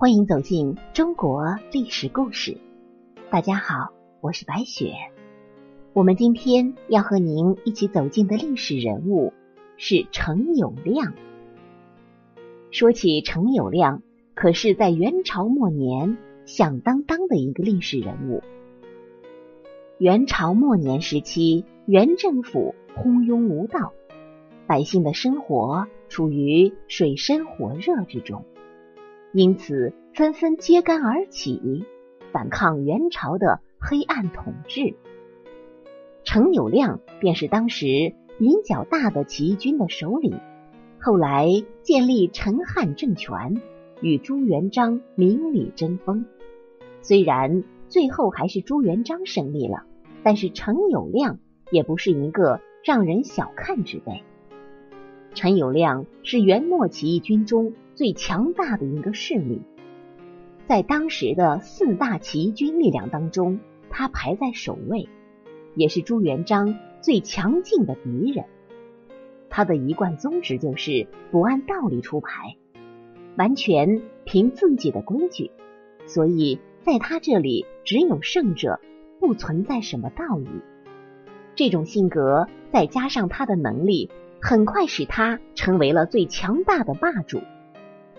欢迎走进中国历史故事。大家好，我是白雪。我们今天要和您一起走进的历史人物是程友谅。说起程友谅，可是在元朝末年响当当的一个历史人物。元朝末年时期，元政府昏庸无道，百姓的生活处于水深火热之中。因此，纷纷揭竿而起，反抗元朝的黑暗统治。程友谅便是当时比较大的起义军的首领，后来建立陈汉政权，与朱元璋明里争锋。虽然最后还是朱元璋胜利了，但是程友谅也不是一个让人小看之辈。陈友谅是元末起义军中最强大的一个势力，在当时的四大起义军力量当中，他排在首位，也是朱元璋最强劲的敌人。他的一贯宗旨就是不按道理出牌，完全凭自己的规矩，所以在他这里只有胜者，不存在什么道义。这种性格再加上他的能力。很快使他成为了最强大的霸主，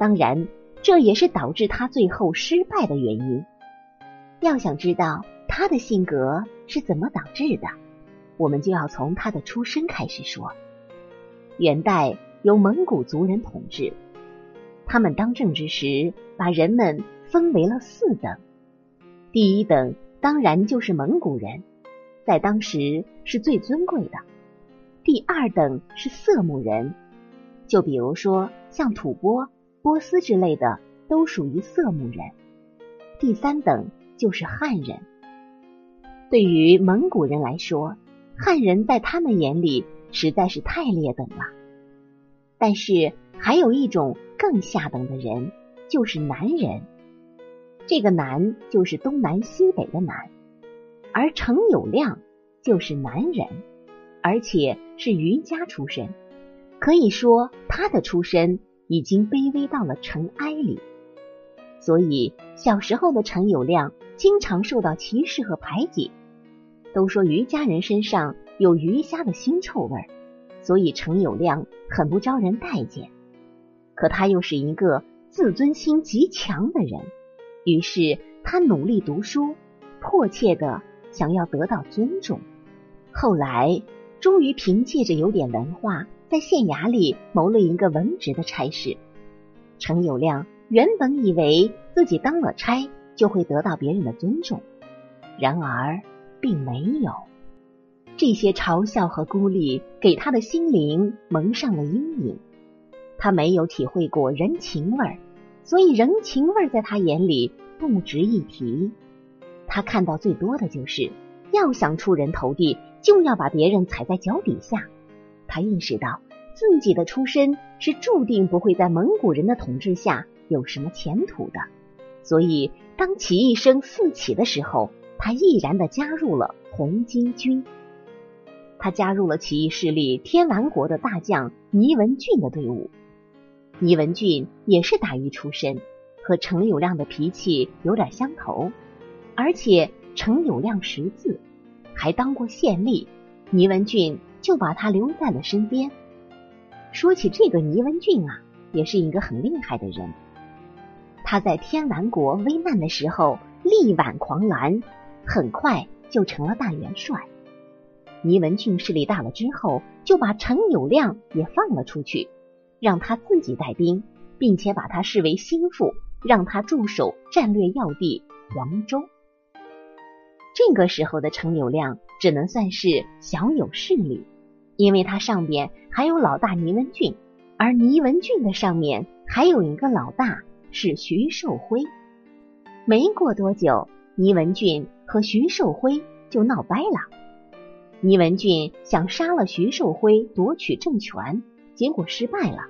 当然，这也是导致他最后失败的原因。要想知道他的性格是怎么导致的，我们就要从他的出身开始说。元代由蒙古族人统治，他们当政之时，把人们分为了四等。第一等当然就是蒙古人，在当时是最尊贵的。第二等是色目人，就比如说像吐蕃、波斯之类的，都属于色目人。第三等就是汉人。对于蒙古人来说，汉人在他们眼里实在是太劣等了。但是还有一种更下等的人，就是南人。这个南就是东南西北的南，而程友谅就是南人。而且是余家出身，可以说他的出身已经卑微到了尘埃里。所以小时候的陈友谅经常受到歧视和排挤。都说余家人身上有鱼虾的腥臭味儿，所以陈友谅很不招人待见。可他又是一个自尊心极强的人，于是他努力读书，迫切的想要得到尊重。后来。终于凭借着有点文化，在县衙里谋了一个文职的差事。程友谅原本以为自己当了差就会得到别人的尊重，然而并没有。这些嘲笑和孤立给他的心灵蒙上了阴影。他没有体会过人情味儿，所以人情味儿在他眼里不值一提。他看到最多的就是要想出人头地。就要把别人踩在脚底下。他意识到自己的出身是注定不会在蒙古人的统治下有什么前途的，所以当起义声四起的时候，他毅然的加入了红巾军。他加入了起义势力天完国的大将倪文俊的队伍。倪文俊也是打鱼出身，和程友亮的脾气有点相投，而且程友亮识字。还当过县吏，倪文俊就把他留在了身边。说起这个倪文俊啊，也是一个很厉害的人。他在天完国危难的时候力挽狂澜，很快就成了大元帅。倪文俊势力大了之后，就把程友谅也放了出去，让他自己带兵，并且把他视为心腹，让他驻守战略要地黄州。这个时候的程友谅只能算是小有势力，因为他上边还有老大倪文俊，而倪文俊的上面还有一个老大是徐寿辉。没过多久，倪文俊和徐寿辉就闹掰了。倪文俊想杀了徐寿辉夺取政权，结果失败了，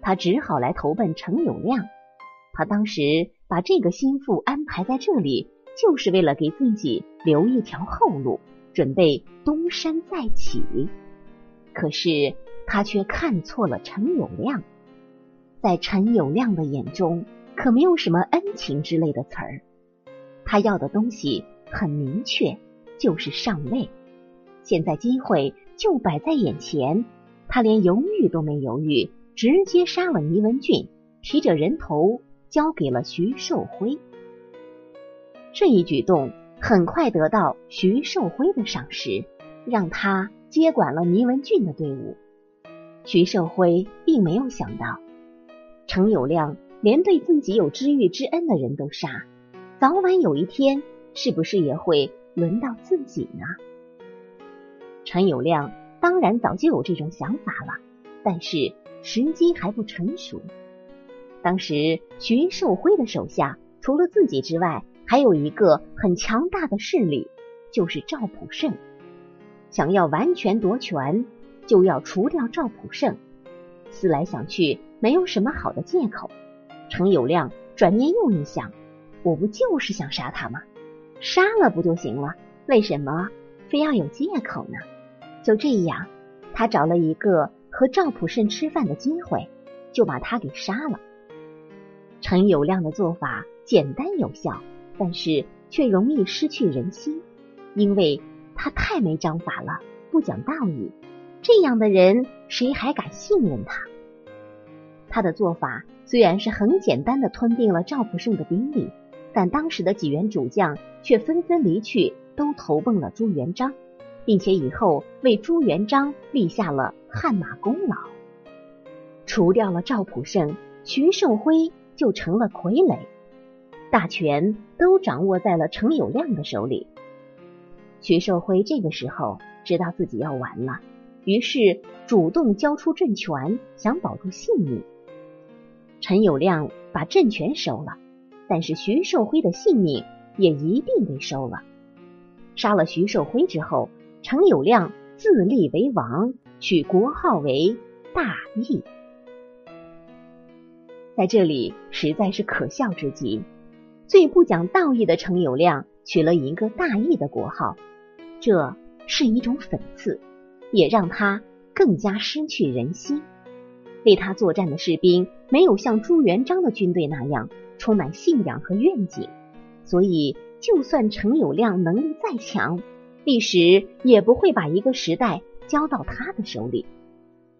他只好来投奔程友谅。他当时把这个心腹安排在这里。就是为了给自己留一条后路，准备东山再起。可是他却看错了陈友谅。在陈友谅的眼中，可没有什么恩情之类的词儿。他要的东西很明确，就是上位。现在机会就摆在眼前，他连犹豫都没犹豫，直接杀了倪文俊，提着人头交给了徐寿辉。这一举动很快得到徐寿辉的赏识，让他接管了倪文俊的队伍。徐寿辉并没有想到，程友亮连对自己有知遇之恩的人都杀，早晚有一天，是不是也会轮到自己呢？陈友谅当然早就有这种想法了，但是时机还不成熟。当时徐寿辉的手下除了自己之外，还有一个很强大的势力，就是赵普胜。想要完全夺权，就要除掉赵普胜。思来想去，没有什么好的借口。程友谅转念又一想，我不就是想杀他吗？杀了不就行了？为什么非要有借口呢？就这样，他找了一个和赵普胜吃饭的机会，就把他给杀了。陈友谅的做法简单有效，但是却容易失去人心，因为他太没章法了，不讲道义。这样的人，谁还敢信任他？他的做法虽然是很简单的吞并了赵普胜的兵力，但当时的几员主将却纷纷离去，都投奔了朱元璋。并且以后为朱元璋立下了汗马功劳，除掉了赵普胜，徐寿辉就成了傀儡，大权都掌握在了程友谅的手里。徐寿辉这个时候知道自己要完了，于是主动交出政权，想保住性命。陈友谅把政权收了，但是徐寿辉的性命也一并被收了。杀了徐寿辉之后。程友谅自立为王，取国号为大义。在这里实在是可笑之极。最不讲道义的程友谅取了一个大义的国号，这是一种讽刺，也让他更加失去人心。为他作战的士兵没有像朱元璋的军队那样充满信仰和愿景，所以就算程友谅能力再强。历史也不会把一个时代交到他的手里，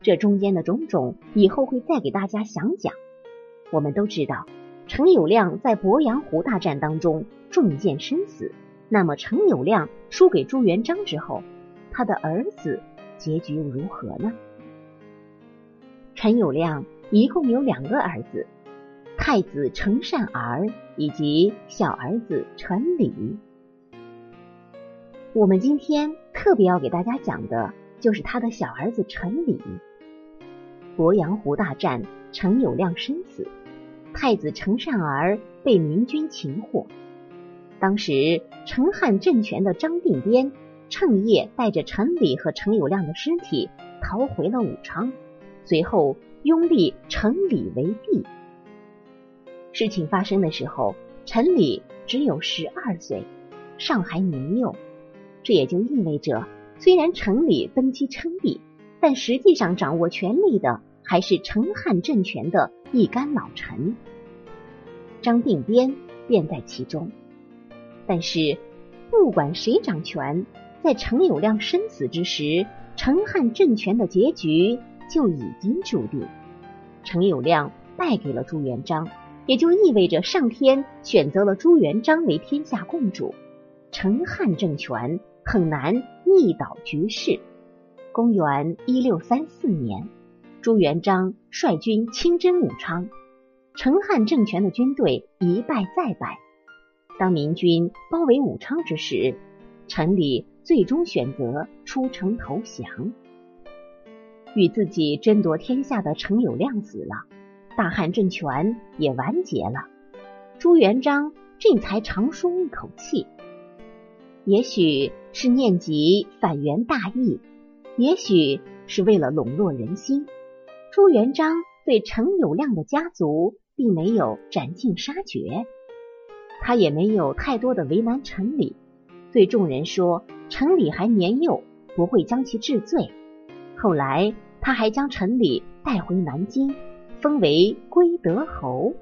这中间的种种以后会再给大家详讲。我们都知道，程友谅在鄱阳湖大战当中中箭身死。那么，程友谅输给朱元璋之后，他的儿子结局又如何呢？陈友谅一共有两个儿子，太子程善儿以及小儿子陈礼。我们今天特别要给大家讲的，就是他的小儿子陈礼。鄱阳湖大战，程友谅身死，太子程善儿被明军擒获。当时陈汉政权的张定边趁夜带着陈礼和程友谅的尸体逃回了武昌，随后拥立陈礼为帝。事情发生的时候，陈礼只有十二岁，尚还年幼。这也就意味着，虽然陈礼登基称帝，但实际上掌握权力的还是陈汉政权的一干老臣，张定边便在其中。但是，不管谁掌权，在程友谅生死之时，陈汉政权的结局就已经注定。程友谅败给了朱元璋，也就意味着上天选择了朱元璋为天下共主，陈汉政权。很难逆倒局势。公元一六三四年，朱元璋率军亲征武昌，陈汉政权的军队一败再败。当明军包围武昌之时，陈礼最终选择出城投降。与自己争夺天下的程友谅死了，大汉政权也完结了。朱元璋这才长舒一口气。也许是念及反元大义，也许是为了笼络人心，朱元璋对程友谅的家族并没有斩尽杀绝，他也没有太多的为难陈礼，对众人说陈礼还年幼，不会将其治罪。后来他还将陈礼带回南京，封为归德侯。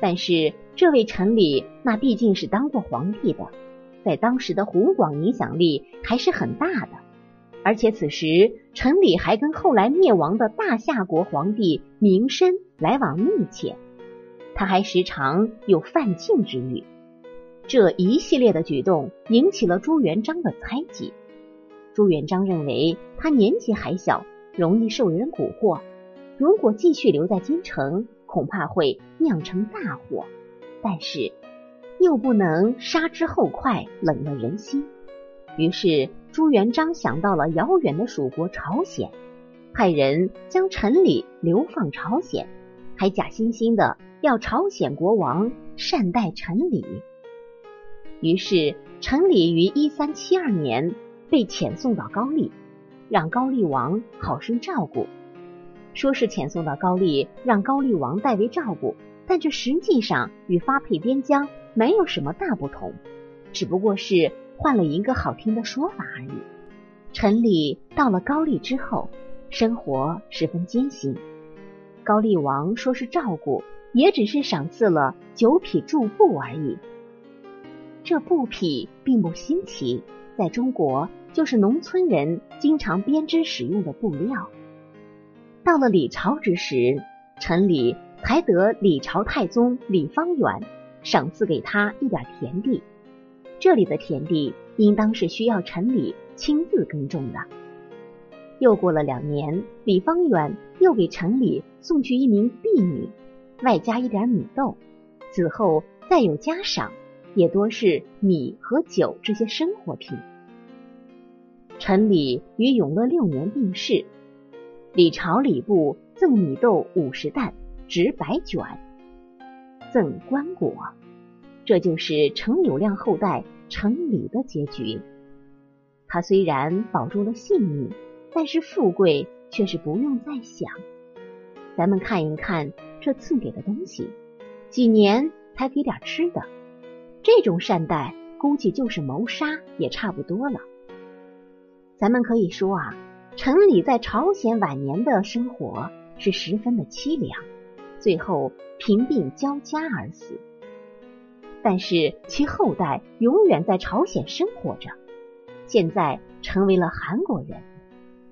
但是这位陈李那毕竟是当过皇帝的，在当时的湖广影响力还是很大的。而且此时陈理还跟后来灭亡的大夏国皇帝明申来往密切，他还时常有犯禁之欲。这一系列的举动引起了朱元璋的猜忌。朱元璋认为他年纪还小，容易受人蛊惑，如果继续留在京城，恐怕会酿成大祸。但是又不能杀之后快，冷了人心。于是朱元璋想到了遥远的蜀国朝鲜，派人将陈李流放朝鲜，还假惺惺的要朝鲜国王善待陈李。于是，陈李于一三七二年被遣送到高丽，让高丽王好生照顾。说是遣送到高丽，让高丽王代为照顾，但这实际上与发配边疆没有什么大不同，只不过是换了一个好听的说法而已。陈李到了高丽之后，生活十分艰辛。高丽王说是照顾，也只是赏赐了九匹贮布而已。这布匹并不新奇，在中国就是农村人经常编织使用的布料。到了李朝之时，陈李才得李朝太宗李方远赏赐给他一点田地，这里的田地应当是需要陈李亲自耕种的。又过了两年，李方远又给陈李送去一名婢女，外加一点米豆，此后再有加赏。也多是米和酒这些生活品。陈李于永乐六年病逝，李朝礼部赠米豆五十担，纸百卷，赠棺椁。这就是程友谅后代程李的结局。他虽然保住了性命，但是富贵却是不用再想。咱们看一看这赐给的东西，几年才给点吃的。这种善待，估计就是谋杀也差不多了。咱们可以说啊，陈李在朝鲜晚年的生活是十分的凄凉，最后贫病交加而死。但是其后代永远在朝鲜生活着，现在成为了韩国人。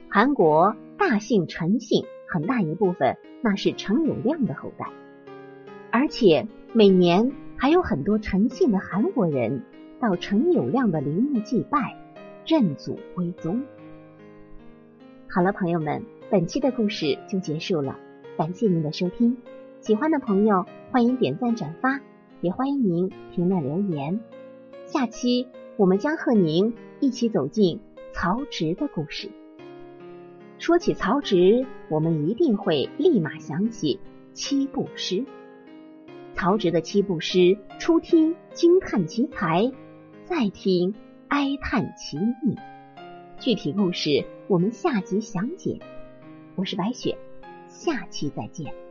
韩国大姓陈姓，很大一部分那是陈友谅的后代，而且每年。还有很多陈姓的韩国人到陈友谅的陵墓祭拜，认祖归宗。好了，朋友们，本期的故事就结束了，感谢您的收听。喜欢的朋友欢迎点赞转发，也欢迎您评论留言。下期我们将和您一起走进曹植的故事。说起曹植，我们一定会立马想起七步诗。曹植的七步诗，初听惊叹其才，再听哀叹其意。具体故事我们下集详解。我是白雪，下期再见。